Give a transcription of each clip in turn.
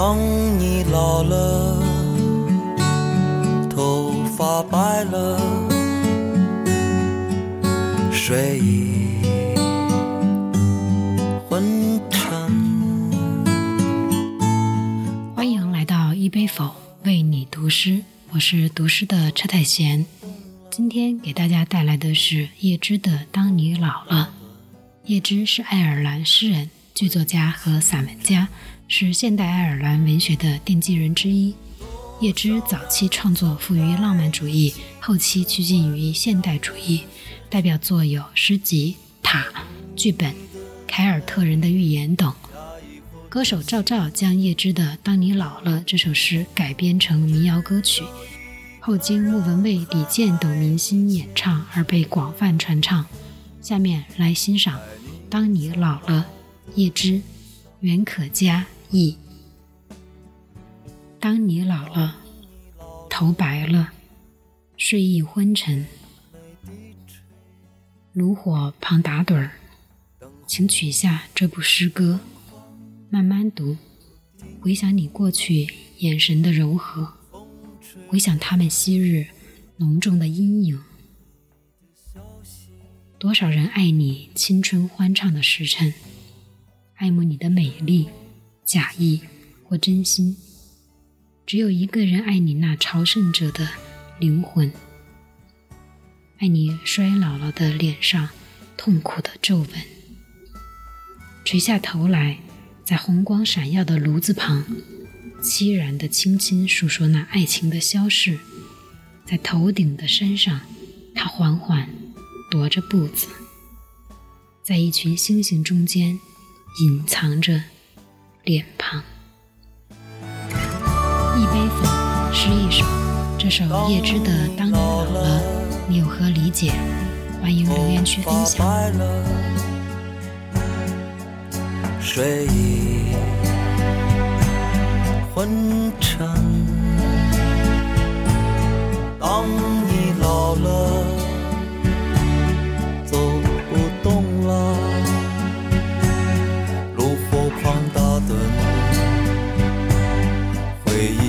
当你老了，头发白了，睡意昏沉。欢迎来到一杯否为你读诗，我是读诗的车太贤。今天给大家带来的是叶芝的《当你老了》。叶芝是爱尔兰诗人、剧作家和散文家，是现代爱尔兰文学的奠基人之一。叶芝早期创作富于浪漫主义，后期趋近于现代主义，代表作有诗集《塔》、剧本《凯尔特人的寓言》等。歌手赵照将叶芝的《当你老了》这首诗改编成民谣歌曲，后经莫文蔚、李健等明星演唱而被广泛传唱。下面来欣赏《当你老了》，叶芝，袁可嘉译。当你老了，头白了，睡意昏沉，炉火旁打盹儿，请取下这部诗歌。慢慢读，回想你过去眼神的柔和，回想他们昔日浓重的阴影。多少人爱你青春欢畅的时辰，爱慕你的美丽，假意或真心。只有一个人爱你那朝圣者的灵魂，爱你衰老了的脸上痛苦的皱纹。垂下头来。在红光闪耀的炉子旁，凄然地轻轻诉说那爱情的消逝。在头顶的山上，他缓缓踱着步子，在一群星星中间隐藏着脸庞。一杯粉诗一首，这首叶芝的《当你老了》，你有何理解？欢迎留言区分享。睡意昏沉。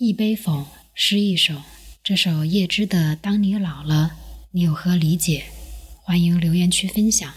一杯否，诗一首。这首叶芝的《当你老了》，你有何理解？欢迎留言区分享。